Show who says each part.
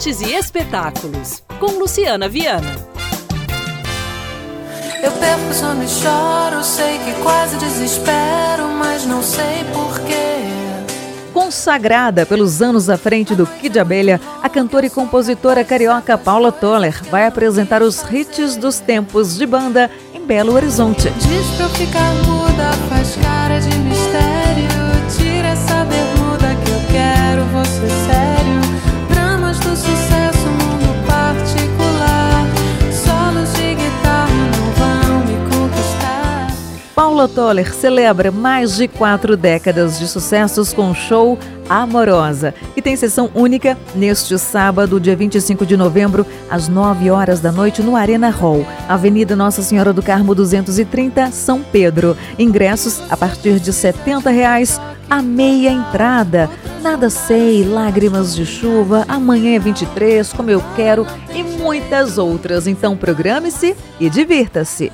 Speaker 1: artes e espetáculos, com Luciana Viana.
Speaker 2: Eu perco sono e choro, sei que quase desespero, mas não sei porquê.
Speaker 3: Consagrada pelos anos à frente do Kid Abelha, a cantora e compositora carioca Paula Toller vai apresentar os hits dos tempos de banda em Belo Horizonte.
Speaker 2: Diz pra eu ficar muda, faz cara de
Speaker 3: Paula Toller celebra mais de quatro décadas de sucessos com o show Amorosa, que tem sessão única neste sábado, dia 25 de novembro, às 9 horas da noite, no Arena Hall, Avenida Nossa Senhora do Carmo 230, São Pedro. Ingressos a partir de 70 reais, a meia entrada. Nada sei, lágrimas de chuva, amanhã é 23, como eu quero e muitas outras. Então programe-se e divirta-se.